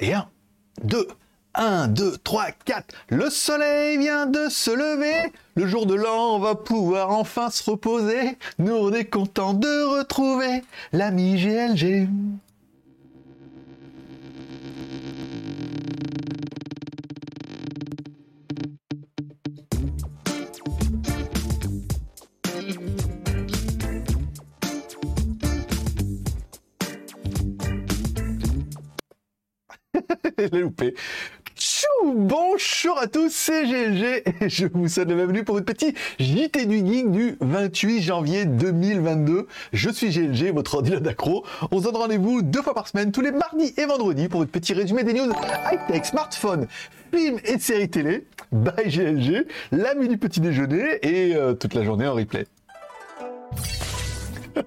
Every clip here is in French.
Et 1, 2, 1, 2, 3, 4. Le soleil vient de se lever. Le jour de l'an, on va pouvoir enfin se reposer. Nous, on est content de retrouver l'ami GLG. l'ai loupé. bonjour à tous, c'est GLG et je vous souhaite la bienvenue pour votre petit JT du Geek du 28 janvier 2022. Je suis GLG, votre ordinateur d'accro. On se donne rendez-vous deux fois par semaine, tous les mardis et vendredis pour votre petit résumé des news high-tech, smartphone, films et séries télé. Bye GLG, l'ami du petit déjeuner et euh, toute la journée en replay.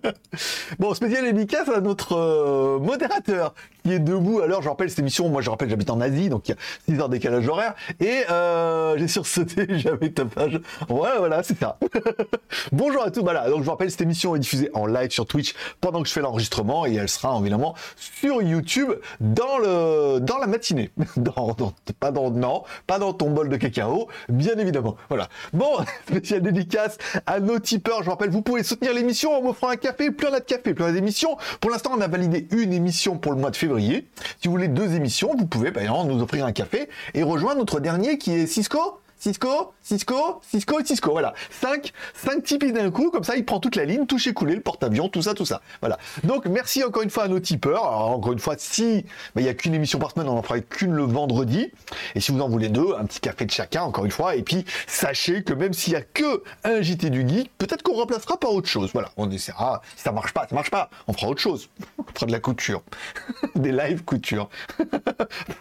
bon, spécial dédicace à notre modérateur qui est debout. Alors, je rappelle cette émission, moi je rappelle, j'habite en Asie, donc il y a 6 heures décalage horaire. Et euh, j'ai sursauté, j'avais ta page. Voilà, voilà, c'est ça. Bonjour à tous. Voilà, donc je vous rappelle, cette émission est diffusée en live sur Twitch pendant que je fais l'enregistrement et elle sera évidemment sur YouTube dans le dans la matinée. Dans, pas dans non, pas dans ton bol de cacao, bien évidemment. Voilà. Bon, spécial dédicace à nos tipeurs. Je vous rappelle, vous pouvez soutenir l'émission en m'offrant un café, plus on a de café, plus d'émissions. Pour l'instant, on a validé une émission pour le mois de février si vous voulez deux émissions, vous pouvez par exemple nous offrir un café et rejoindre notre dernier qui est Cisco. Cisco, Cisco, Cisco et Cisco. Voilà. 5 cinq Tipeee d'un coup, comme ça il prend toute la ligne, toucher couler, le porte-avions, tout ça, tout ça. Voilà. Donc merci encore une fois à nos tipeurs. Encore une fois, si il n'y a qu'une émission par semaine, on en fera qu'une le vendredi. Et si vous en voulez deux, un petit café de chacun, encore une fois. Et puis sachez que même s'il n'y a que un JT du geek, peut-être qu'on remplacera par autre chose. Voilà. On essaiera. Si ça marche pas, ça marche pas. On fera autre chose. On fera de la couture. des live couture.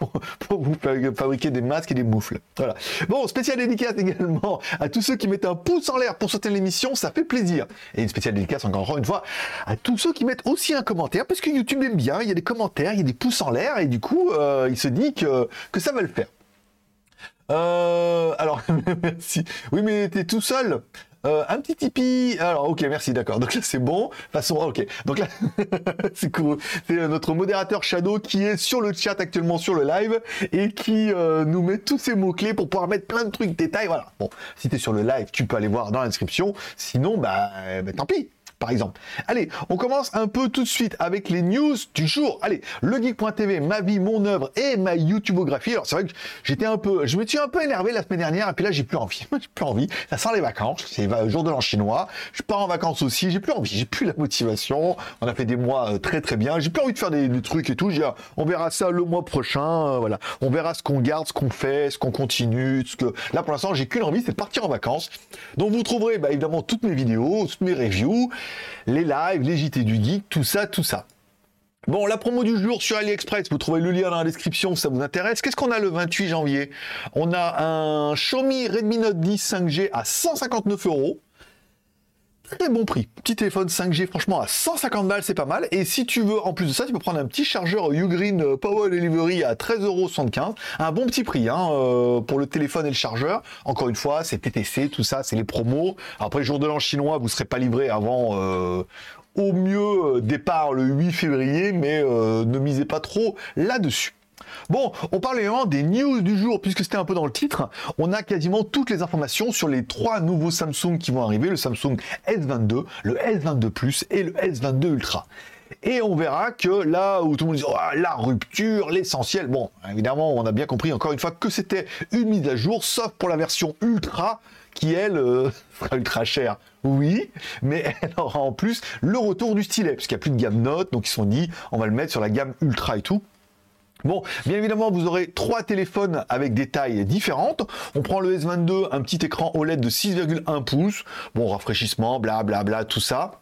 pour, vous fabriquer des masques et des moufles. Voilà. Bon, spécial dédicace également à tous ceux qui mettent un pouce en l'air pour soutenir l'émission, ça fait plaisir. Et une spéciale dédicace encore une fois à tous ceux qui mettent aussi un commentaire, parce que YouTube aime bien, il y a des commentaires, il y a des pouces en l'air, et du coup, euh, il se dit que, que ça va le faire. Euh, alors, merci. Oui, mais t'es tout seul. Euh, un petit Tipeee. Alors, ok, merci, d'accord. Donc là, c'est bon. Façon, ok. Donc là, c'est cool. C'est euh, notre modérateur Shadow qui est sur le chat actuellement sur le live et qui euh, nous met tous ces mots-clés pour pouvoir mettre plein de trucs, détails. Voilà. Bon, si tu es sur le live, tu peux aller voir dans la description. Sinon, bah, bah tant pis par exemple. Allez, on commence un peu tout de suite avec les news du jour. Allez, legeek.tv, ma vie, mon œuvre et ma YouTubeographie. Alors c'est vrai que j'étais un peu, je me suis un peu énervé la semaine dernière et puis là j'ai plus envie. j'ai plus envie. Ça sent les vacances. C'est le jour de l'an chinois. Je pars en vacances aussi. J'ai plus envie. J'ai plus la motivation. On a fait des mois euh, très très bien. J'ai plus envie de faire des, trucs et tout. on verra ça le mois prochain. Euh, voilà. On verra ce qu'on garde, ce qu'on fait, ce qu'on continue. Ce que là pour l'instant j'ai qu'une envie, c'est de partir en vacances. Donc vous trouverez bah, évidemment toutes mes vidéos, toutes mes reviews les lives, les JT du geek, tout ça, tout ça. Bon, la promo du jour sur AliExpress, vous trouvez le lien dans la description si ça vous intéresse. Qu'est-ce qu'on a le 28 janvier? On a un Xiaomi Redmi Note 10 5G à 159 euros. Très bon prix. Petit téléphone 5G, franchement, à 150 balles, c'est pas mal. Et si tu veux, en plus de ça, tu peux prendre un petit chargeur Ugreen Power Delivery à 13,75€. Un bon petit prix hein, euh, pour le téléphone et le chargeur. Encore une fois, c'est TTC, tout ça, c'est les promos. Après, jour de l'an chinois, vous ne serez pas livré avant euh, au mieux euh, départ le 8 février, mais ne misez pas trop là-dessus. Bon, on parle également des news du jour, puisque c'était un peu dans le titre. On a quasiment toutes les informations sur les trois nouveaux Samsung qui vont arriver, le Samsung S22, le S22 Plus et le S22 Ultra. Et on verra que là où tout le monde dit oh, la rupture, l'essentiel, bon, évidemment, on a bien compris encore une fois que c'était une mise à jour, sauf pour la version Ultra, qui elle euh, sera ultra chère. Oui, mais elle aura en plus le retour du stylet, puisqu'il n'y a plus de gamme Note, donc ils se sont dit on va le mettre sur la gamme Ultra et tout. Bon, bien évidemment, vous aurez trois téléphones avec des tailles différentes. On prend le S22, un petit écran OLED de 6,1 pouces. Bon, rafraîchissement, blablabla, bla, bla, tout ça.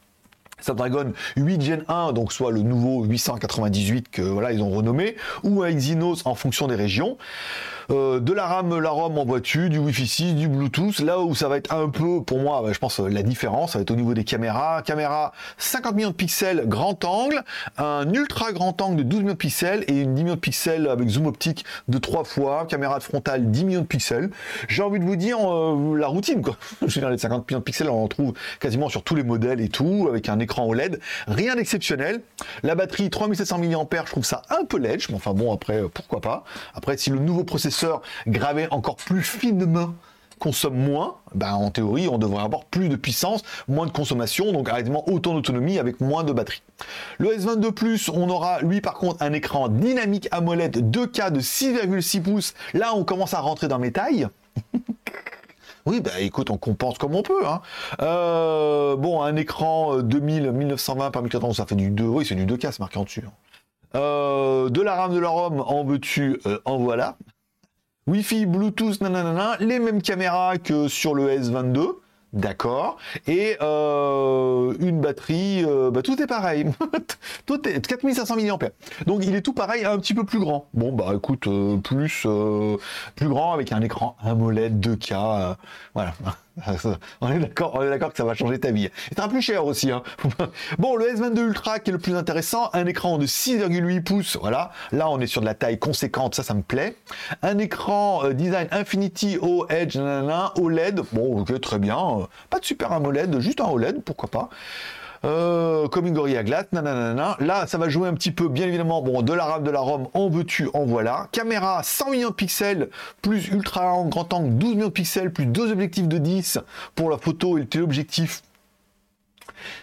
Snapdragon 8 Gen 1, donc soit le nouveau 898 que voilà ils ont renommé, ou un Exynos en fonction des régions. Euh, de la RAM, la ROM en voiture, du Wi-Fi 6, du Bluetooth. Là où ça va être un peu, pour moi, je pense, la différence, ça va être au niveau des caméras. Caméra 50 millions de pixels grand angle, un ultra grand angle de 12 millions de pixels et une 10 millions de pixels avec zoom optique de 3 fois. Caméra de frontale 10 millions de pixels. J'ai envie de vous dire euh, la routine, quoi. Je veux dire, les 50 millions de pixels, on en trouve quasiment sur tous les modèles et tout, avec un écran OLED. Rien d'exceptionnel. La batterie 3700 mAh, je trouve ça un peu ledge, mais enfin bon, après, pourquoi pas. Après, si le nouveau processeur gravé encore plus finement consomme moins, ben en théorie, on devrait avoir plus de puissance, moins de consommation, donc arrêtement autant d'autonomie avec moins de batterie. Le S22 Plus, on aura lui par contre un écran dynamique AMOLED 2K de 6,6 pouces. Là, on commence à rentrer dans mes tailles. Oui, bah écoute, on compense comme on peut. Hein. Euh, bon, un écran 2000, euh, 1920 par 1400, ça fait du 2, oui, c'est du 2K, c'est marqué en dessus. Hein. Euh, de la RAM, de la ROM, en veux-tu, en voilà. Wi-Fi, Bluetooth, nanana, les mêmes caméras que sur le S22. D'accord. Et euh, une batterie, euh, bah, tout est pareil. tout est 4500 mAh. Donc il est tout pareil, un petit peu plus grand. Bon bah écoute, euh, plus plus grand avec un écran AMOLED 2K. voilà. on est d'accord, on est d'accord que ça va changer ta vie. Il sera plus cher aussi. Hein. bon, le S22 Ultra qui est le plus intéressant, un écran de 6,8 pouces. Voilà. Là, on est sur de la taille conséquente, ça, ça me plaît. Un écran design Infinity O Edge, OLED. Bon, ok, très bien pas de super AMOLED, juste un OLED, pourquoi pas. Euh, comme Glass, nanana. Là, ça va jouer un petit peu, bien évidemment, bon, de la RAM, de la ROM, en veux-tu, en voilà. Caméra 100 millions de pixels, plus ultra en grand angle, 12 millions de pixels, plus deux objectifs de 10 pour la photo et le téléobjectif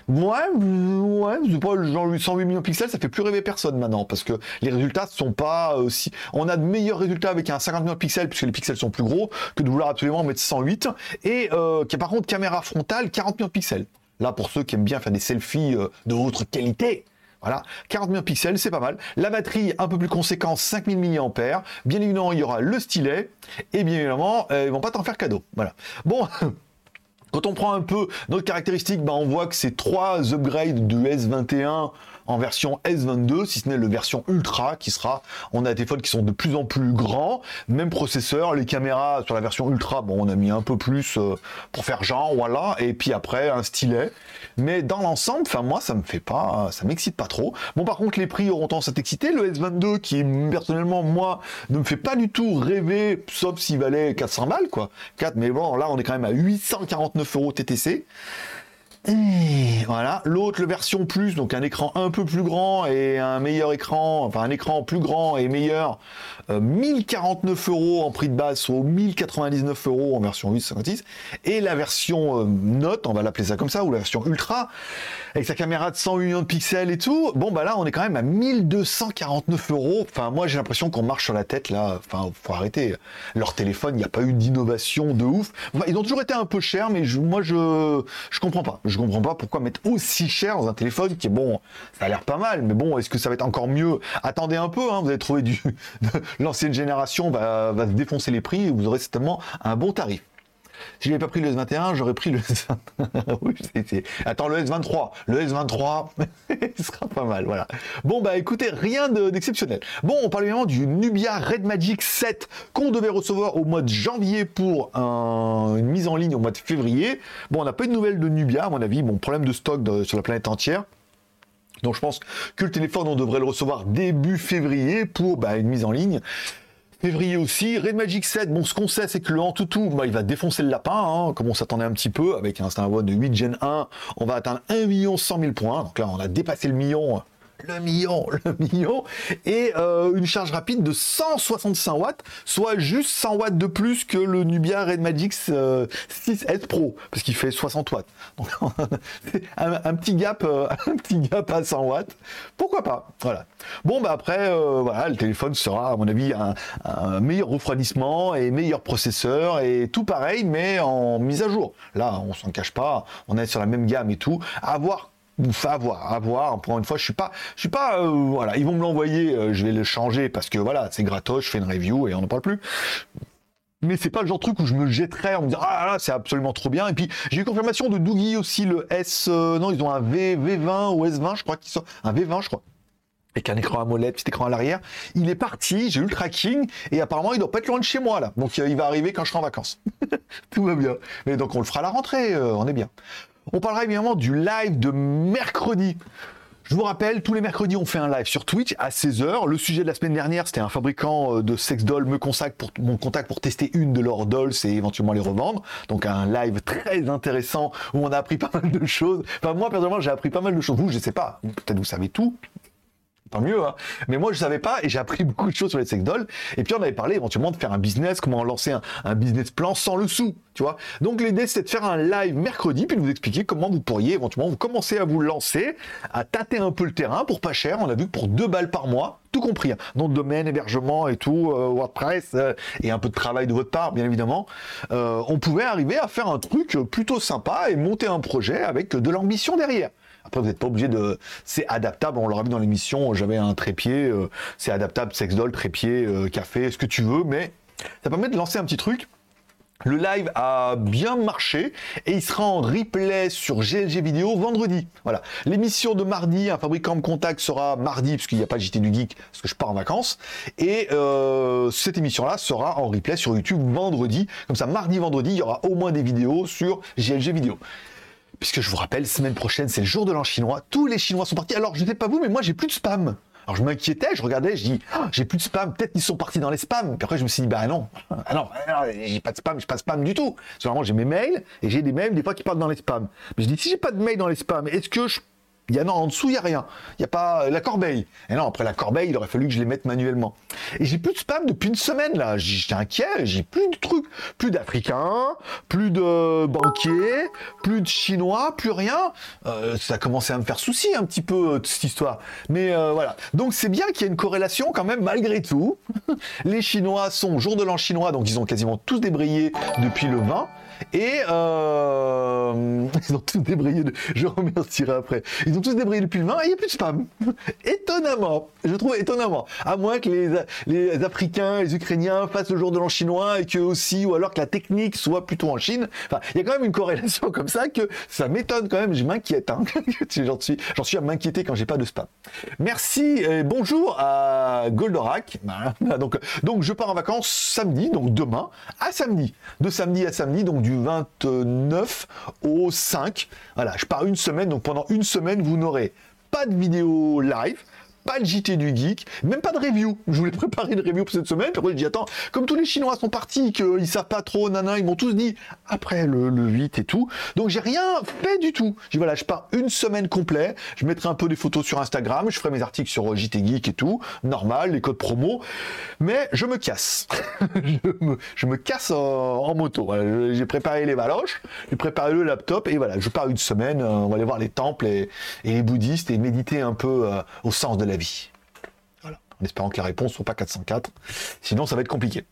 Ouais, ouais, c'est pas genre 108 millions de pixels, ça fait plus rêver personne maintenant parce que les résultats sont pas aussi. On a de meilleurs résultats avec un 50 millions de pixels puisque les pixels sont plus gros que de vouloir absolument mettre 108 et euh, par contre caméra frontale 40 millions de pixels. Là pour ceux qui aiment bien faire des selfies euh, de haute qualité. Voilà, 40 millions de pixels, c'est pas mal. La batterie un peu plus conséquente, 5000 mAh. Bien évidemment, il y aura le stylet. Et bien évidemment, euh, ils vont pas t'en faire cadeau. Voilà. Bon, Quand on prend un peu notre caractéristique, ben on voit que c'est trois upgrades du S21 en version S22, si ce n'est le version Ultra qui sera, on a des téléphones qui sont de plus en plus grands, même processeur, les caméras sur la version Ultra, bon on a mis un peu plus euh, pour faire genre, voilà, et puis après un stylet, mais dans l'ensemble, enfin moi ça me fait pas, ça m'excite pas trop. Bon par contre les prix auront tendance à t'exciter, le S22 qui personnellement moi ne me fait pas du tout rêver, sauf s'il valait 400 balles quoi, 4, mais bon là on est quand même à 849 euros TTC. Et voilà, l'autre, le version plus, donc un écran un peu plus grand et un meilleur écran, enfin un écran plus grand et meilleur, 1049 euh, euros en prix de base, soit 1099 euros en version 856, et la version euh, Note, on va l'appeler ça comme ça, ou la version Ultra, avec sa caméra de 108 millions de pixels et tout, bon bah là on est quand même à 1249 euros, enfin moi j'ai l'impression qu'on marche sur la tête là, enfin faut arrêter, leur téléphone, il n'y a pas eu d'innovation de ouf, ils ont toujours été un peu chers, mais moi je, je comprends pas, je comprends pas pourquoi mettre aussi cher dans un téléphone qui est bon, ça a l'air pas mal, mais bon, est-ce que ça va être encore mieux? Attendez un peu, hein, vous allez trouver du l'ancienne génération va, va défoncer les prix et vous aurez certainement un bon tarif. Si je n'avais pas pris le S21, j'aurais pris le S23. Attends, le S23. Le S23, il sera pas mal, voilà. Bon, bah écoutez, rien d'exceptionnel. bon, on parle évidemment du Nubia Red Magic 7 qu'on devait recevoir au mois de janvier pour une mise en ligne au mois de février. Bon, on n'a pas eu de nouvelles de Nubia, à mon avis. Bon, problème de stock sur la planète entière. Donc je pense que le téléphone, on devrait le recevoir début février pour bah, une mise en ligne. Février aussi, Red Magic 7, bon ce qu'on sait c'est que le Antutu, bah, il va défoncer le lapin, hein, comme on s'attendait un petit peu, avec un Snapdragon de 8 Gen 1, on va atteindre 1 100 000 points, donc là on a dépassé le million le million, le million, et euh, une charge rapide de 165 watts, soit juste 100 watts de plus que le Nubia Red Magic 6S euh, Pro, parce qu'il fait 60 watts. Un, petit gap, euh, un petit gap à 100 watts, pourquoi pas? Voilà. Bon, bah après, voilà, le téléphone sera, à mon avis, un, un, meilleur refroidissement et meilleur processeur et tout pareil, mais en mise à jour. Là, on s'en cache pas, on est sur la même gamme et tout. À voir à voir, à voir. Pour une fois, je suis pas, je suis pas, euh, voilà, ils vont me l'envoyer, euh, je vais le changer parce que voilà, c'est gratos, je fais une review et on n'en parle plus. Mais c'est pas le genre de truc où je me jetterais en me disant ah là c'est absolument trop bien. Et puis j'ai eu confirmation de Doogie aussi le S, euh, non ils ont un V V20 ou S20 je crois qu'ils sont un V20 je crois. avec un écran AMOLED, petit écran à l'arrière. Il est parti, j'ai eu le tracking, et apparemment il doit pas être loin de chez moi là. Donc il va arriver quand je serai en vacances. Tout va bien. Mais donc on le fera à la rentrée, on est bien. On parlera évidemment du live de mercredi. Je vous rappelle, tous les mercredis, on fait un live sur Twitch à 16h. Le sujet de la semaine dernière, c'était un fabricant euh, de sex dolls me contacte pour mon contact pour tester une de leurs dolls et éventuellement les revendre. Donc un live très intéressant où on a appris pas mal de choses. Enfin moi personnellement, j'ai appris pas mal de choses. Vous, je sais pas. Peut-être vous savez tout tant mieux. Hein. Mais moi, je savais pas et j'ai appris beaucoup de choses sur les sex dolls. Et puis, on avait parlé éventuellement de faire un business, comment lancer un, business plan sans le sou, tu vois. Donc, l'idée, c'était de faire un live mercredi, puis de vous expliquer comment vous pourriez éventuellement vous commencer à vous lancer, à tâter un peu le terrain pour pas cher. On a vu que pour deux balles par mois, tout compris, hein. nom de domaine, hébergement et tout, euh, WordPress euh, et un peu de travail de votre part, bien évidemment, euh, on pouvait arriver à faire un truc plutôt sympa et monter un projet avec de l'ambition derrière. Après, vous n'êtes pas obligé de. C'est adaptable, on l'aura vu dans l'émission, j'avais un trépied, euh, c'est adaptable, sex doll, trépied, euh, café, ce que tu veux, mais ça permet de lancer un petit truc. Le live a bien marché et il sera en replay sur GLG Vidéo vendredi. Voilà. L'émission de mardi, un fabricant me contact sera mardi, puisqu'il n'y a pas JT du Geek, parce que je pars en vacances. Et euh, cette émission-là sera en replay sur YouTube vendredi. Comme ça, mardi, vendredi, il y aura au moins des vidéos sur GLG Vidéo puisque je vous rappelle, semaine prochaine, c'est le jour de l'an chinois. Tous les Chinois sont partis. Alors, je ne sais pas vous, mais moi, j'ai plus de spam. Alors, je m'inquiétais, je regardais, je dis, ah, j'ai plus de spam. Peut-être qu'ils sont partis dans les spams. Puis après, je me suis dit, bah non, ah non, j'ai pas de spam, j'ai pas spam du tout. Parce j'ai mes mails et j'ai des mails des fois qui partent dans les spams. Mais je dis, si j'ai pas de mails dans les spams, est-ce que je il y a non, en dessous, il n'y a rien. Il n'y a pas euh, la corbeille. Et non, après la corbeille, il aurait fallu que je les mette manuellement. Et j'ai plus de spam depuis une semaine, là. J'étais inquiet, j'ai plus de trucs. Plus d'Africains, plus de banquiers, plus de Chinois, plus rien. Euh, ça a commencé à me faire souci un petit peu, euh, cette histoire. Mais voilà. Donc c'est bien qu'il y ait une corrélation quand même, malgré tout. les Chinois sont jour de l'an chinois, donc ils ont quasiment tous débrayé depuis le 20. Et euh, ils ont tous débrayé. Je remercierai après. Ils ont tous débrayé depuis le 20 et il n'y a plus de spam. étonnamment. Je trouve étonnamment. À moins que les, Africains, les Ukrainiens fassent le jour de l'an chinois et que aussi, ou alors que la technique soit plutôt en Chine. Enfin, il y a quand même une corrélation comme ça que ça m'étonne quand même. Je m'inquiète. Hein. j'en suis, à m'inquiéter quand j'ai pas de spam. Merci et bonjour à Goldorak. Donc, donc je pars en vacances samedi, donc demain à samedi. De samedi à samedi, donc du 29 au 5. Voilà, je pars une semaine, donc pendant une semaine, vous n'aurez pas de vidéo live, pas le JT du geek, même pas de review. Je voulais préparer une review pour cette semaine, puis après je dis attends, comme tous les Chinois sont partis, qu'ils savent pas trop, nana, ils m'ont tous dit après le, 8 et tout. Donc j'ai rien fait du tout. J'ai voilà, je pars une semaine complète, je mettrai un peu des photos sur Instagram, je ferai mes articles sur JT Geek et tout, normal, les codes promo, mais je me casse. je, me, casse en, moto. j'ai préparé les valoches, j'ai préparé le laptop et voilà, je pars une semaine, euh, on va aller voir les temples et, les bouddhistes et méditer un peu euh, au sens de la vie. Voilà. En espérant que la réponse soit pas 404. Sinon, ça va être compliqué.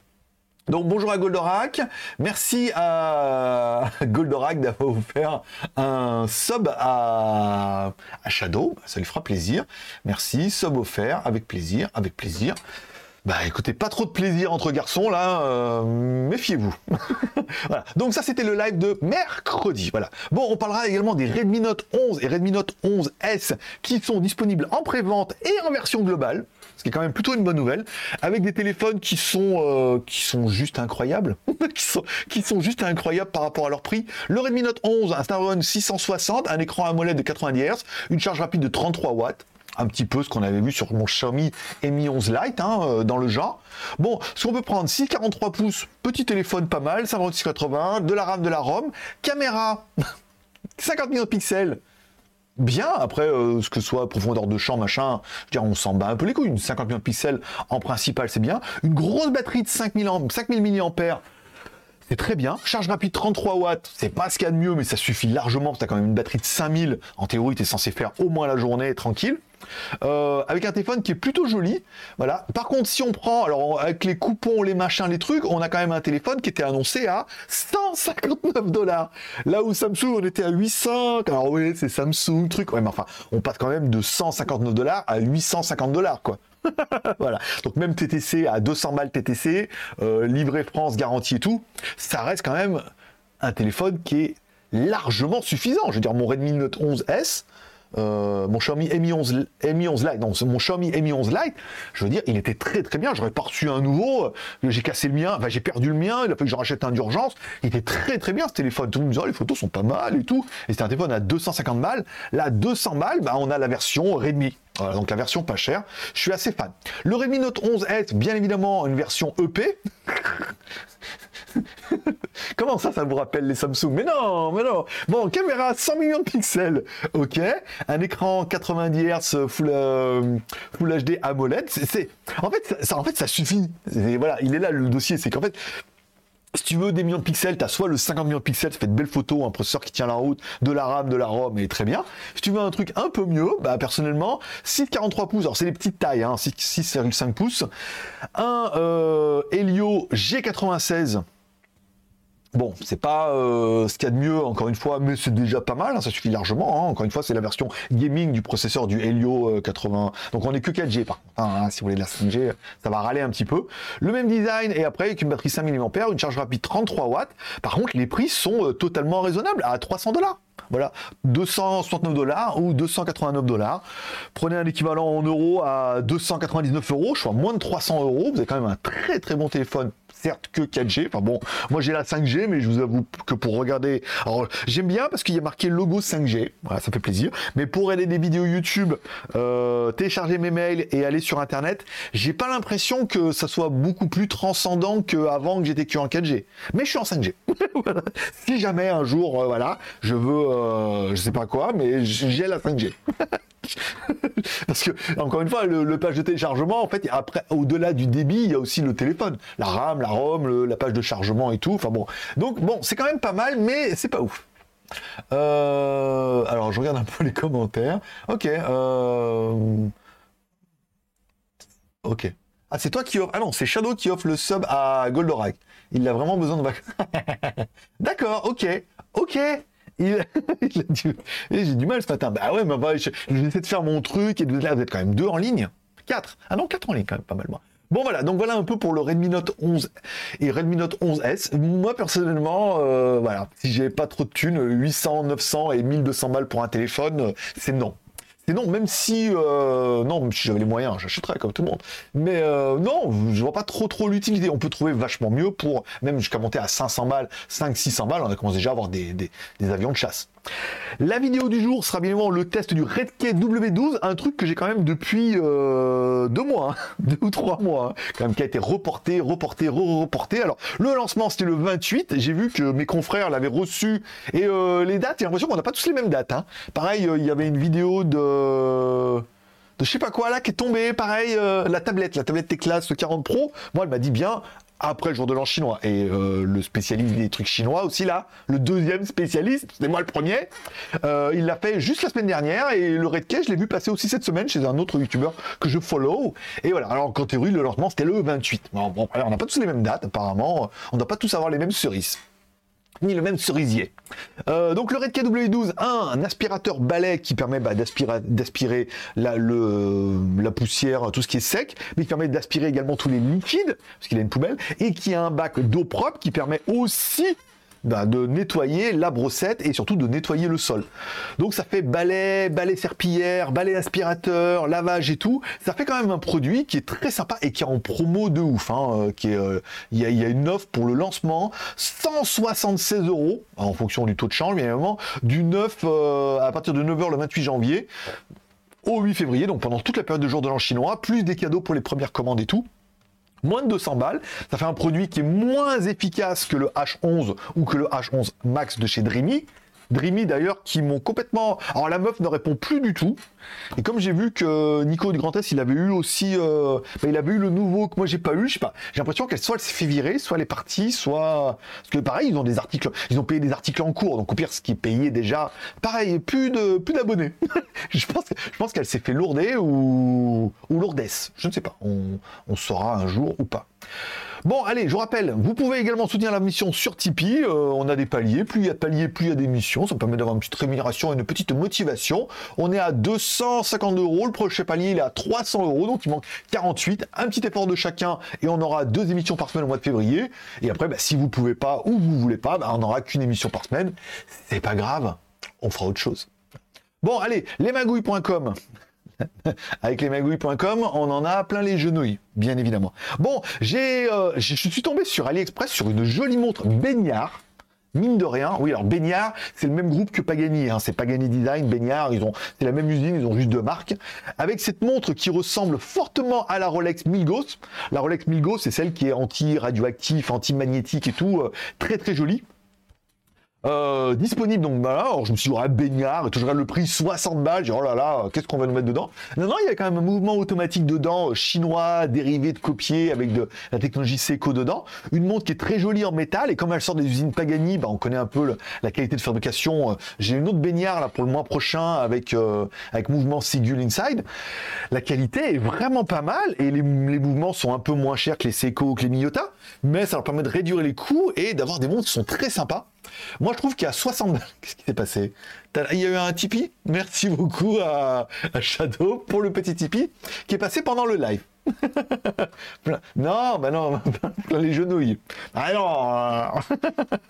Donc bonjour à Goldorak, merci à Goldorak d'avoir offert un sub à, à Shadow, ça lui fera plaisir. Merci, sub offert, avec plaisir, avec plaisir. Bah écoutez, pas trop de plaisir entre garçons là, euh, méfiez-vous. voilà. Donc ça c'était le live de mercredi. Voilà. Bon, on parlera également des Redmi Note 11 et Redmi Note 11S qui sont disponibles en pré-vente et en version globale, ce qui est quand même plutôt une bonne nouvelle, avec des téléphones qui sont euh, qui sont juste incroyables, qui sont qui sont juste incroyables par rapport à leur prix. Le Redmi Note 11, un Snapdragon 660, un écran AMOLED de 90 Hz, une charge rapide de 33 watts un petit peu ce qu'on avait vu sur mon Xiaomi Mi 11 Lite hein, euh, dans le genre. Bon, ce qu'on peut prendre 6,43 pouces, petit téléphone pas mal, 5680, de la RAM, de la ROM, caméra 50 millions de pixels. Bien, après, euh, ce que soit profondeur de champ, machin, je veux dire, on s'en bat un peu les couilles. Une 50 millions de pixels en principal, c'est bien. Une grosse batterie de 5000, 5000 mAh, c'est très bien. Charge rapide 33 watts, c'est pas ce qu'il y a de mieux, mais ça suffit largement. Tu as quand même une batterie de 5000. En théorie, tu es censé faire au moins la journée tranquille. Euh, avec un téléphone qui est plutôt joli. Voilà. Par contre, si on prend, alors avec les coupons, les machins, les trucs, on a quand même un téléphone qui était annoncé à 159 dollars. Là où Samsung, on était à 800. Alors oui, c'est Samsung, truc. Ouais, mais enfin, on passe quand même de 159 dollars à 850 dollars, quoi. voilà. Donc même TTC à 200 balles TTC, euh, livré France, garantie et tout, ça reste quand même un téléphone qui est largement suffisant. Je veux dire, mon Redmi Note 11S, euh, mon Xiaomi Mi 11, Mi 11 Lite, non, mon Xiaomi Mi 11 Lite, je veux dire, il était très très bien. J'aurais pas reçu un nouveau, j'ai cassé le mien, enfin j'ai perdu le mien, il a fallu que j'en rachète un d'urgence. Il était très très bien ce téléphone. Tout le monde me disait, oh, les photos sont pas mal et tout. Et c'était un téléphone à 250 balles. Là, 200 balles, bah, on a la version Redmi. Donc la version pas chère. Je suis assez fan. Le Redmi Note 11S, bien évidemment, une version EP. Comment ça, ça vous rappelle les Samsung? Mais non, mais non. Bon, caméra 100 millions de pixels, ok. Un écran 90 Hz Full, euh, Full HD AMOLED. C'est, en fait, ça, en fait, ça suffit. voilà, il est là le dossier. C'est qu'en fait, si tu veux des millions de pixels, tu as soit le 50 millions de pixels, ça fait de belles photos, un processeur qui tient la route, de la RAM, de la ROM, et très bien. Si tu veux un truc un peu mieux, bah personnellement, 6,43 pouces, alors c'est les petites tailles, hein, 6,5 pouces, un euh, Helio G96 Bon, c'est pas euh, ce qu'il y a de mieux, encore une fois, mais c'est déjà pas mal, hein, ça suffit largement. Hein. Encore une fois, c'est la version gaming du processeur du Helio 80. Euh, Donc on est que 4G par contre. Hein, si vous voulez de la 5G, ça va râler un petit peu. Le même design, et après avec une batterie 5000 mAh, une charge rapide 33 watts. Par contre, les prix sont euh, totalement raisonnables, à 300 dollars. Voilà, 269 dollars ou 289 dollars. Prenez un équivalent en euros à 299 euros, je crois moins de 300 euros. Vous avez quand même un très très bon téléphone certes que 4G. Enfin bon, moi j'ai la 5G, mais je vous avoue que pour regarder, j'aime bien parce qu'il y a marqué logo 5G, voilà, ça fait plaisir. Mais pour regarder des vidéos YouTube, euh, télécharger mes mails et aller sur Internet, j'ai pas l'impression que ça soit beaucoup plus transcendant qu'avant que j'étais que en 4G. Mais je suis en 5G. Si jamais un jour, euh, voilà, je veux, euh, je sais pas quoi, mais j'ai la 5G. Parce que, encore une fois, le, page de téléchargement, en fait, après, au-delà du débit, il y a aussi le téléphone, la RAM, la ROM, la page de chargement et tout. Enfin bon. Donc, bon, c'est quand même pas mal, mais c'est pas ouf. Euh, alors, je regarde un peu les commentaires. Ok. Euh, ok. Ah, c'est toi qui offre. Ah non, c'est Shadow qui offre le sub à Goldorak. Il a vraiment besoin de vacances. D'accord, ok. Ok. Il, J'ai du mal ce matin. Bah ouais, mais bah, j'essaie de faire mon truc et de là, vous êtes quand même deux en ligne. Quatre. Ah non, quatre en ligne quand même, pas mal moi. Bon voilà, donc voilà un peu pour le Redmi Note 11 et Redmi Note 11S. Moi personnellement, euh, voilà, si j'ai pas trop de thunes, 800, 900 et 1200 balles pour un téléphone, c'est non. Et non, même si, euh, non, si j'avais les moyens, j'achèterais comme tout le monde. Mais euh, non, je vois pas trop trop l'utilité. On peut trouver vachement mieux pour, même jusqu'à monter à 500 balles, 500-600 balles, on a commencé déjà à avoir des, des avions de chasse. La vidéo du jour sera bien évidemment le test du Redkey W12, un truc que j'ai quand même depuis euh, deux mois, hein, deux ou trois mois, hein, quand même qui a été reporté, reporté, re-reporté. Alors le lancement c'était le 28, j'ai vu que mes confrères l'avaient reçu et euh, les dates, j'ai l'impression qu'on n'a pas tous les mêmes dates. Hein. Pareil, euh, il y avait une vidéo de de je sais pas quoi là qui est tombée, pareil, la tablette, la tablette Teclas 40 Pro, moi elle m'a dit bien, après le jour de l'an chinois. Et euh, le spécialiste des trucs chinois aussi là, le deuxième spécialiste, c'est moi le premier, euh, il l'a fait juste la semaine dernière et le Redkey, je l'ai vu passer aussi cette semaine chez un autre youtubeur que je follow. Et voilà, alors en théorie, le lancement c'était le 28. Bon, bon alors, on n'a pas tous les mêmes dates apparemment, on ne doit pas tous avoir les mêmes cerises ni le même cerisier. Euh, donc le Redkey W12 un aspirateur balai qui permet bah, d'aspirer la, la poussière, tout ce qui est sec, mais qui permet d'aspirer également tous les liquides, parce qu'il a une poubelle, et qui a un bac d'eau propre qui permet aussi bah, de nettoyer la brossette et surtout de nettoyer le sol. Donc ça fait balai, balai serpillière, balai aspirateur, lavage et tout. Ça fait quand même un produit qui est très sympa et qui est en promo de ouf. Hein, euh, euh, il y, a, une offre pour le lancement, 176 euros en fonction du taux de change, bien évidemment, du 9 euh, à partir de 9h le 28 janvier au 8 février, donc pendant toute la période de jour de l'an chinois, plus des cadeaux pour les premières commandes et tout moins de 200 balles. Ça fait un produit qui est moins efficace que le H11 ou que le H11 Max de chez Dreamy. Dreamy d'ailleurs qui m'ont complètement. Alors la meuf ne répond plus du tout. Et comme j'ai vu que Nico du Grand Est, il avait eu aussi, euh, bah, il avait eu le nouveau que moi j'ai pas eu. Je pas. J'ai l'impression qu'elle soit elle s'est fait virer, soit elle est partie, soit parce que pareil ils ont des articles, ils ont payé des articles en cours. Donc au pire ce qui payé déjà, pareil plus de plus d'abonnés. je pense je pense qu'elle s'est fait lourder ou ou lourdesse. Je ne sais pas. On, on saura un jour ou pas. Bon, allez, je vous rappelle, vous pouvez également soutenir la mission sur Tipeee. Euh, on a des paliers. Plus il y a de paliers, plus il y a des missions. Ça permet d'avoir une petite rémunération et une petite motivation. On est à 250 euros. Le prochain palier, est à 300 euros. Donc, il manque 48. Un petit effort de chacun et on aura deux émissions par semaine au mois de février. Et après, bah, si vous pouvez pas ou vous voulez pas, bah, on n'aura qu'une émission par semaine. C'est pas grave. On fera autre chose. Bon, allez, lesmagouilles.com. Avec lesmagouilles.com, on en a plein les genouilles, bien évidemment. Bon, euh, je suis tombé sur AliExpress sur une jolie montre baignard mine de rien, oui, alors Baignard, c'est le même groupe que Pagani, hein. c'est Pagani Design, Baignard, ils ont, c'est la même usine, ils ont juste deux marques, avec cette montre qui ressemble fortement à la Rolex Milgauss. La Rolex Milgauss, c'est celle qui est anti-radioactif, anti-magnétique et tout, euh, très très jolie. Euh, disponible donc voilà, alors je me suis dit ouais, baignard et tout je le prix 60 balles, j'ai oh là là, qu'est-ce qu'on va nous mettre dedans? Non non, il y a quand même un mouvement automatique dedans, euh, chinois, dérivé de copier avec de la technologie Seiko dedans, une montre qui est très jolie en métal et comme elle sort des usines Pagani, bah, on connaît un peu la qualité de fabrication. Euh, j'ai une autre baignard là pour le mois prochain avec avec mouvement Sigul Inside. La qualité est vraiment pas mal et les, mouvements sont un peu moins chers que les Seiko que les Miyota, mais ça leur permet de réduire les coûts et d'avoir des montres qui sont très sympas. Moi, je trouve qu'il y a 60 balles. Qu'est-ce qui s'est passé? Il y a eu un Tipeee? Merci beaucoup à, à Shadow pour le petit Tipeee qui est passé pendant le live. non, bah non, les genouilles. Ah non,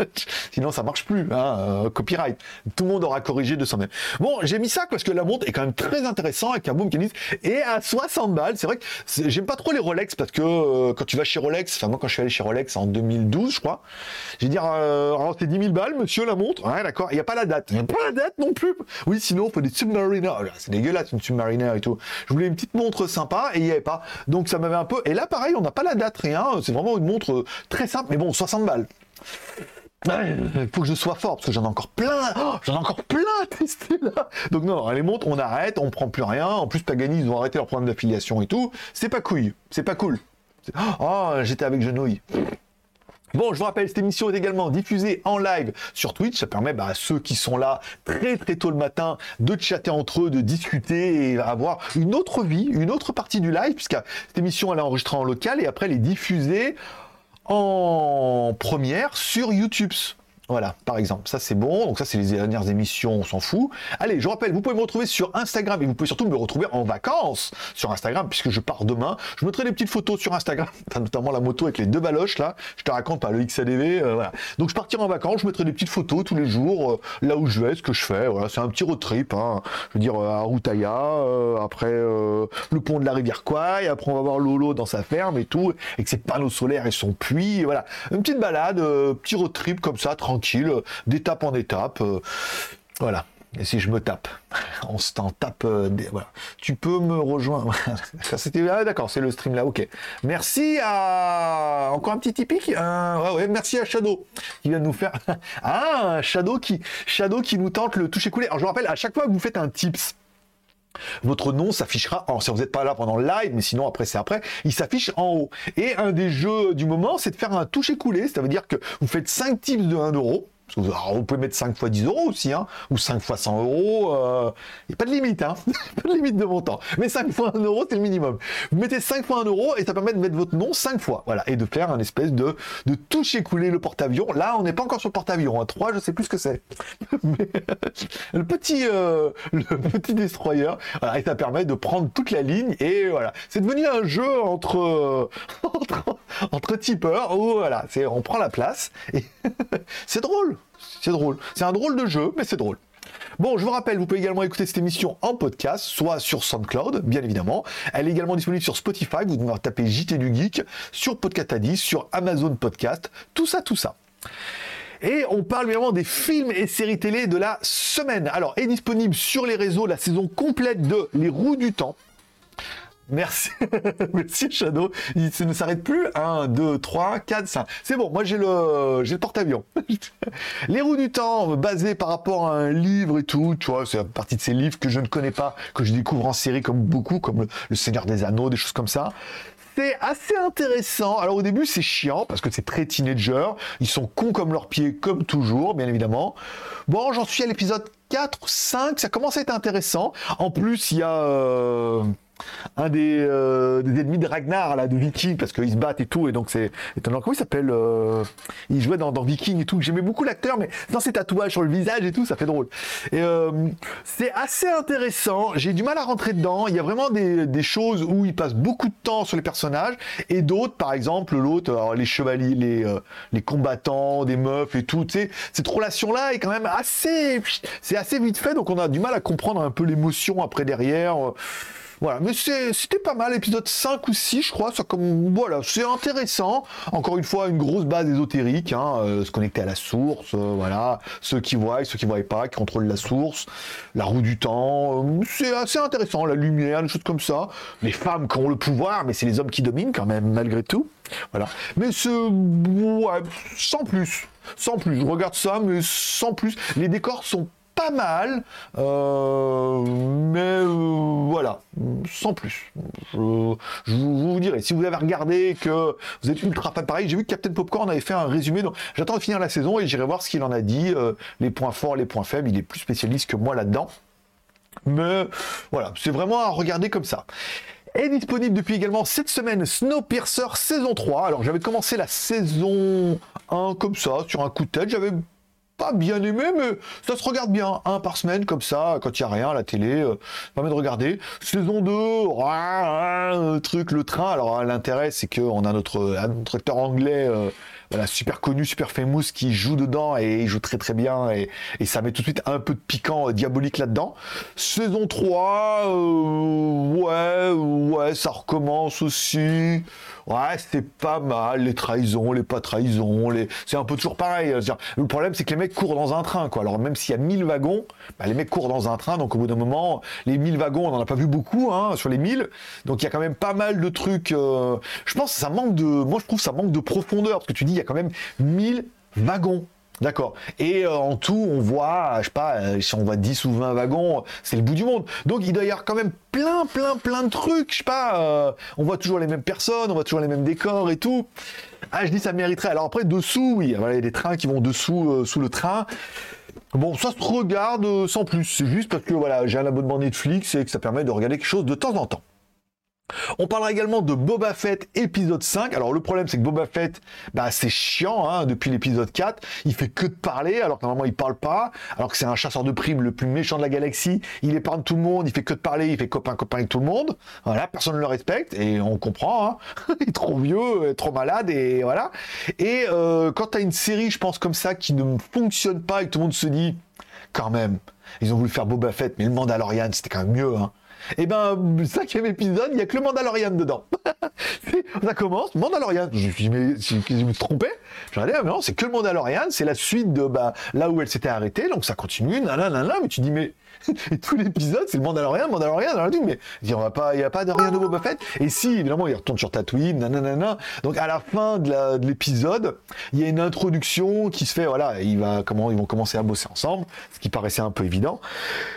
sinon ça marche plus. Hein, euh, copyright. Tout le monde aura corrigé de soi-même. Bon, j'ai mis ça parce que la montre est quand même très intéressant avec un boom qui et à 60 balles. C'est vrai que j'aime pas trop les Rolex parce que euh, quand tu vas chez Rolex, enfin moi quand je suis allé chez Rolex en 2012, je crois, j'ai euh, alors c'est 10 000 balles, monsieur la montre. Ouais, d'accord. Il n'y a pas la date. Il n'y a pas la date non plus. Oui, sinon on faut des Submariner. Oh c'est dégueulasse une Submariner et tout. Je voulais une petite montre sympa et il n'y avait pas. Donc ça m'avait un peu. Et là, pareil, on n'a pas la date, rien. C'est vraiment une montre euh, très simple, mais bon, 60 balles. Il faut que je sois fort parce que j'en ai encore plein, oh, j'en ai encore plein à tester là. Donc non, les montres, on arrête, on prend plus rien. En plus, Pagani, ils ont arrêté leur programme d'affiliation et tout. C'est pas couille, c'est pas cool. Oh, j'étais avec Genouille. Bon, je vous rappelle, cette émission est également diffusée en live sur Twitch. Ça permet bah, à ceux qui sont là très très tôt le matin de chatter entre eux, de discuter et avoir une autre vie, une autre partie du live, puisque cette émission elle est enregistrée en local et après elle est diffusée en première sur YouTube. Voilà, par exemple, ça c'est bon. Donc ça c'est les dernières émissions, on s'en fout. Allez, je rappelle, vous pouvez me retrouver sur Instagram et vous pouvez surtout me retrouver en vacances sur Instagram puisque je pars demain. Je mettrai des petites photos sur Instagram, notamment la moto avec les deux baloches là. Je te raconte pas le XADV, euh, voilà. Donc je partirai en vacances, je mettrai des petites photos tous les jours euh, là où je vais, ce que je fais. Voilà, c'est un petit road trip. Hein. Je veux dire euh, à Routaya, après le pont de la rivière Kwai, après on va voir Lolo dans sa ferme et tout, avec ses panneaux solaires et son puits. voilà, une petite balade, petit road trip comme ça, tranquille tranquille, d'étape en étape. Euh, voilà. Et si je me tape, on se t'en tape. Euh, voilà. Tu peux me rejoindre. C'était ah, d'accord, c'est le stream là. Ok. Merci à encore un petit typique. Euh, ouais, merci à Shadow qui vient de nous faire. ah, Shadow qui Shadow qui nous tente le toucher coulé. Alors je vous rappelle, à chaque fois que vous faites un tips. Votre nom s'affichera, en, si vous n'êtes pas là pendant le live, mais sinon après c'est après, il s'affiche en haut. Et un des jeux du moment, c'est de faire un toucher coulé, ça veut dire que vous faites 5 tips de 1 euro, vous pouvez mettre 5 fois 10 euros aussi, hein, ou 5 fois 100 euros. Il euh, n'y a pas de limite, hein, pas de limite de montant. Mais 5 fois 1 euro, c'est le minimum. Vous mettez 5 fois 1 euro et ça permet de mettre votre nom 5 fois. Voilà, et de faire un espèce de, de toucher couler le porte-avions. Là, on n'est pas encore sur le porte-avions. Hein. 3, je sais plus ce que c'est. le petit, euh, le petit destroyer. Voilà, et ça permet de prendre toute la ligne. Et voilà, c'est devenu un jeu entre, tipeurs où voilà, on prend la place. C'est drôle. C'est drôle. C'est un drôle de jeu, mais c'est drôle. Bon, je vous rappelle, vous pouvez également écouter cette émission en podcast, soit sur SoundCloud, bien évidemment. Elle est également disponible sur Spotify, vous devez taper JT du Geek, sur Podcast Addict, sur Amazon Podcast, tout ça, tout ça. Et on parle évidemment des films et séries télé de la semaine. Alors, est disponible sur les réseaux la saison complète de Les Roues du Temps. Merci, merci Shadow. Il ne s'arrête plus. 1, 2, 3, 4, 5. C'est bon, moi j'ai le, j'ai le porte-avions. Les roues du temps, basé par rapport à un livre et tout, tu vois, c'est partie de ces livres que je ne connais pas, que je découvre en série comme beaucoup, comme le, Seigneur des Anneaux, des choses comme ça. C'est assez intéressant. Alors au début c'est chiant parce que c'est très teenager. Ils sont cons comme leurs pieds, comme toujours, bien évidemment. Bon, j'en suis à l'épisode 4 ou 5. Ça commence à être intéressant. En plus, il y a... Euh, un des, euh, des, ennemis de Ragnar, là, de Viking, parce qu'ils se battent et tout, et donc c'est étonnant. Comment il s'appelle euh, Il jouait dans, Viking et tout. J'aimais beaucoup l'acteur, mais dans ses tatouages sur le visage et tout, ça fait drôle. Et euh, c'est assez intéressant. J'ai du mal à rentrer dedans. Il y a vraiment des, choses où il passe beaucoup de temps sur les personnages, et d'autres, par exemple, l'autre, les chevaliers, les, les combattants, des meufs et tout, tu sais, cette relation-là est quand même assez. C'est assez vite fait, donc on a du mal à comprendre un peu l'émotion après derrière. Voilà, mais c'était pas mal, épisode 5 ou 6, je crois. Ça, comme, voilà, c'est intéressant. Encore une fois, une grosse base ésotérique, hein, euh, se connecter à la source, euh, voilà. Ceux qui voient, ceux qui voient pas, qui contrôlent la source, la roue du temps. Euh, c'est assez intéressant, la lumière, des choses comme ça. Les femmes qui ont le pouvoir, mais c'est les hommes qui dominent quand même, malgré tout. Voilà. Mais c'est, ouais, sans plus. Sans plus. Je regarde ça, mais sans plus. Les décors sont pas mal, euh, mais euh, voilà, sans plus. Je, vous dirai, si vous avez regardé que vous êtes ultra fan, pareil, j'ai vu que Captain Popcorn avait fait un résumé, donc j'attends de finir la saison et j'irai voir ce qu'il en a dit, euh, les points forts, les points faibles, il est plus spécialiste que moi là-dedans. Mais voilà, c'est vraiment à regarder comme ça est disponible depuis également cette semaine Snowpiercer saison 3. Alors j'avais commencé la saison 1 comme ça, sur un coup de tête, j'avais pas bien aimé, mais ça se regarde bien. Un par semaine, comme ça, quand il n'y a rien à la télé, euh, permet de regarder. Saison 2, truc, le train. Alors l'intérêt, c'est qu'on a notre, notre acteur anglais euh, voilà, super connu, super famous, qui joue dedans et il joue très très bien et, et ça met tout de suite un peu de piquant euh, diabolique là-dedans. Saison 3, euh, ouais, ouais, ça recommence aussi. Ouais, c'est pas mal, les trahisons, les pas trahisons, c'est un peu toujours pareil. Le problème, c'est que les mecs courent dans un train, quoi. Alors, même s'il y a 1000 wagons, bah, les mecs courent dans un train, donc au bout d'un moment, les 1000 wagons, on n'en a pas vu beaucoup, hein, sur les 1000. Donc, il y a quand même pas mal de trucs. Euh, je pense que ça manque de. Moi, je trouve que ça manque de profondeur, parce que tu dis, il y a quand même 1000 wagons. D'accord. Et euh, en tout, on voit, je sais pas, euh, si on voit 10 ou 20 wagons, c'est le bout du monde. Donc il doit y avoir quand même plein, plein, plein de trucs. Je sais pas, euh, on voit toujours les mêmes personnes, on voit toujours les mêmes décors et tout. Ah, je dis ça mériterait. Alors après, dessous, oui, il y a des trains qui vont dessous, sous le train. Bon, ça se regarde sans plus. C'est juste parce que voilà, j'ai un abonnement Netflix et que ça permet de regarder quelque chose de temps en temps. On parlera également de Boba Fett épisode 5. Alors le problème c'est que Boba Fett, bah, c'est chiant hein, depuis l'épisode 4. Il fait que de parler alors que normalement il parle pas. Alors que c'est un chasseur de primes le plus méchant de la galaxie. Il épargne tout le monde, il fait que de parler, il fait copain copain avec tout le monde. Voilà, personne ne le respecte et on comprend. Hein. il est trop vieux, trop malade et voilà. Et euh, quand tu as une série, je pense comme ça, qui ne fonctionne pas et que tout le monde se dit quand même, ils ont voulu faire Boba Fett, mais le Mandalorian c'était quand même mieux. Hein. Et eh ben, cinquième épisode, il n'y a que le Mandalorian dedans. ça commence, Mandalorian. Je, je, je, je me trompais. Je regardais, ah, mais non, c'est que le Mandalorian, c'est la suite de bah, là où elle s'était arrêtée, donc ça continue, nanana, mais tu dis, mais tout l'épisode, c'est le Mandalorian, Mandalorian, Mandalorian, mais il n'y a pas, y a pas de rien de Boba Fett. Et si, évidemment, il retourne sur Tatooine, nanana. Donc à la fin de l'épisode, il y a une introduction qui se fait, voilà, ils vont commencer à bosser ensemble, ce qui paraissait un peu évident.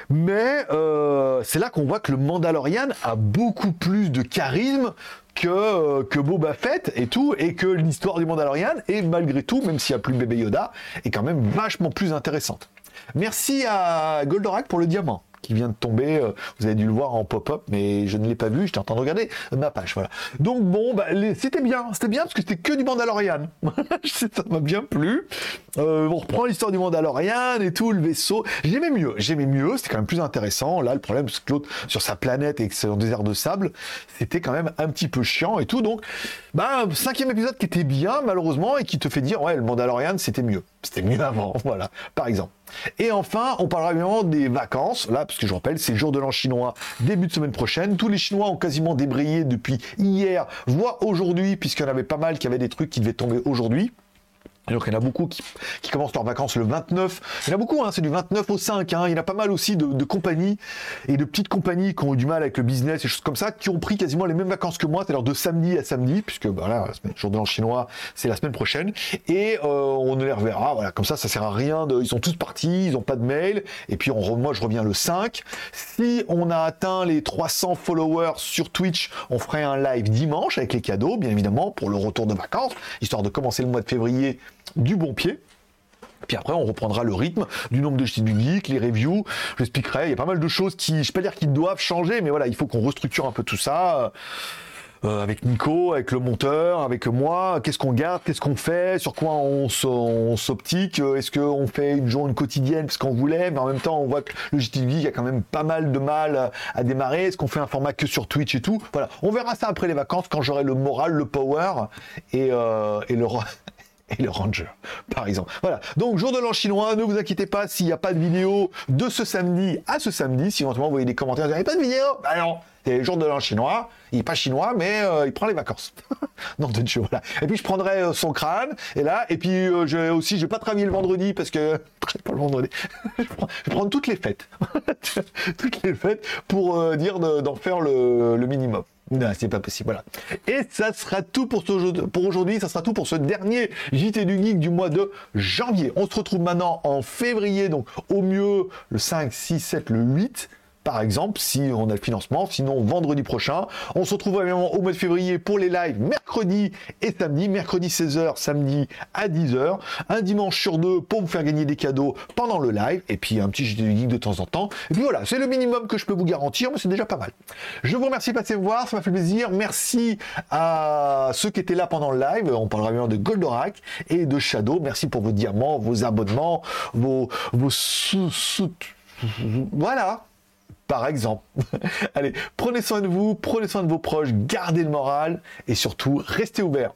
Mais euh, c'est là qu'on voit que le Mandalorian a beaucoup plus de charisme que, euh, que Boba Fett et tout, et que l'histoire du Mandalorian est malgré tout, même s'il n'y a plus bébé Yoda, est quand même vachement plus intéressante. Merci à Goldorak pour le diamant qui vient de tomber. Euh, vous avez dû le voir en pop-up, mais je ne l'ai pas vu. J'étais en train de regarder ma page. Voilà. Donc bon, bah, c'était bien. C'était bien parce que c'était que du Mandalorian. ça m'a bien plu. Euh, on reprend l'histoire du Mandalorian et tout, le vaisseau. J'aimais mieux. J'aimais mieux. C'était quand même plus intéressant. Là, le problème, c'est que l'autre, sur sa planète et que c'est un désert de sable, c'était quand même un petit peu chiant et tout. Donc, bah, cinquième épisode qui était bien, malheureusement, et qui te fait dire, ouais, le Mandalorian, c'était mieux. C'était mieux avant. Voilà. Par exemple. Et enfin, on parlera évidemment des vacances, là, parce que je rappelle, c'est le jour de l'an chinois, début de semaine prochaine. Tous les Chinois ont quasiment débrayé depuis hier, voire aujourd'hui, puisqu'il y en avait pas mal qui avaient des trucs qui devaient tomber aujourd'hui. Alors qu'il y en a beaucoup qui, commencent leurs vacances le 29. Il y en a beaucoup, hein, c'est du 29 au 5. Hein. Il y en a pas mal aussi de, compagnies et de petites compagnies qui ont eu du mal avec le business et choses comme ça, qui ont pris quasiment les mêmes vacances que moi, c'est-à-dire de samedi à samedi, puisque bah, le jour de l'an chinois, c'est la semaine prochaine. Et euh, on ne les reverra. Voilà, comme ça, ça sert à rien. De, ils sont tous partis, ils n'ont pas de mail. Et puis on, moi, je reviens le 5. Si on a atteint les 300 followers sur Twitch, on ferait un live dimanche avec les cadeaux, bien évidemment, pour le retour de vacances, histoire de commencer le mois de février du bon pied. Puis après, on reprendra le rythme du nombre de du Geek, les reviews. Je expliquerai. Il y a pas mal de choses qui, je vais pas dire qu'ils doivent changer, mais voilà, il faut qu'on restructure un peu tout ça. Euh, avec Nico, avec le monteur, avec moi, qu'est-ce qu'on garde, qu'est-ce qu'on fait, sur quoi on s'optique, euh, est-ce qu'on fait une journée quotidienne parce qu'on voulait, mais en même temps on voit que le GT Geek a quand même pas mal de mal à démarrer, est-ce qu'on fait un format que sur Twitch et tout, voilà, on verra ça après les vacances quand j'aurai le moral, le power euh, et le et le Ranger, par exemple. Voilà. Donc, jour de l'an chinois, ne vous inquiétez pas s'il n'y a pas de vidéo de ce samedi à ce samedi. Si éventuellement vous voyez des commentaires, n'y a pas de vidéo. Bah non, c'est le jour de l'an chinois. Il n'est pas chinois, mais euh, il prend les vacances. non, de Dieu, voilà. Et puis je prendrai euh, son crâne, et là, et puis euh, je aussi, je vais pas travailler le vendredi parce que pas le vendredi. je, prendre toutes les fêtes, toutes les fêtes pour dire d'en faire le, minimum. Non, c'est pas possible. Et ça sera tout pour, ce, pour aujourd'hui, ça sera tout pour ce dernier JT du Geek du mois de janvier. On se retrouve maintenant en février, donc au mieux le 5, 6, 7, le 8 par exemple, si on a le financement. Sinon, vendredi prochain. On se retrouve évidemment au mois de février pour les lives mercredi et samedi. Mercredi 16h, samedi à 10h. Un dimanche sur deux pour vous faire gagner des cadeaux pendant le live. Et puis un petit jeu de geek de temps en temps. Et puis voilà, c'est le minimum que je peux vous garantir, mais c'est déjà pas mal. Je vous remercie de passer voir, ça m'a fait plaisir. Merci à ceux qui étaient là pendant le live. On parlera bien de Goldorak et de Shadow. Merci pour vos diamants, vos abonnements, vos, vos sous, sous voilà, par exemple. Allez, prenez soin de vous, prenez soin de vos proches, gardez le moral et surtout, restez ouverts.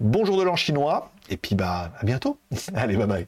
Bonjour de l'an chinois et puis bah à bientôt. Allez, bye bye.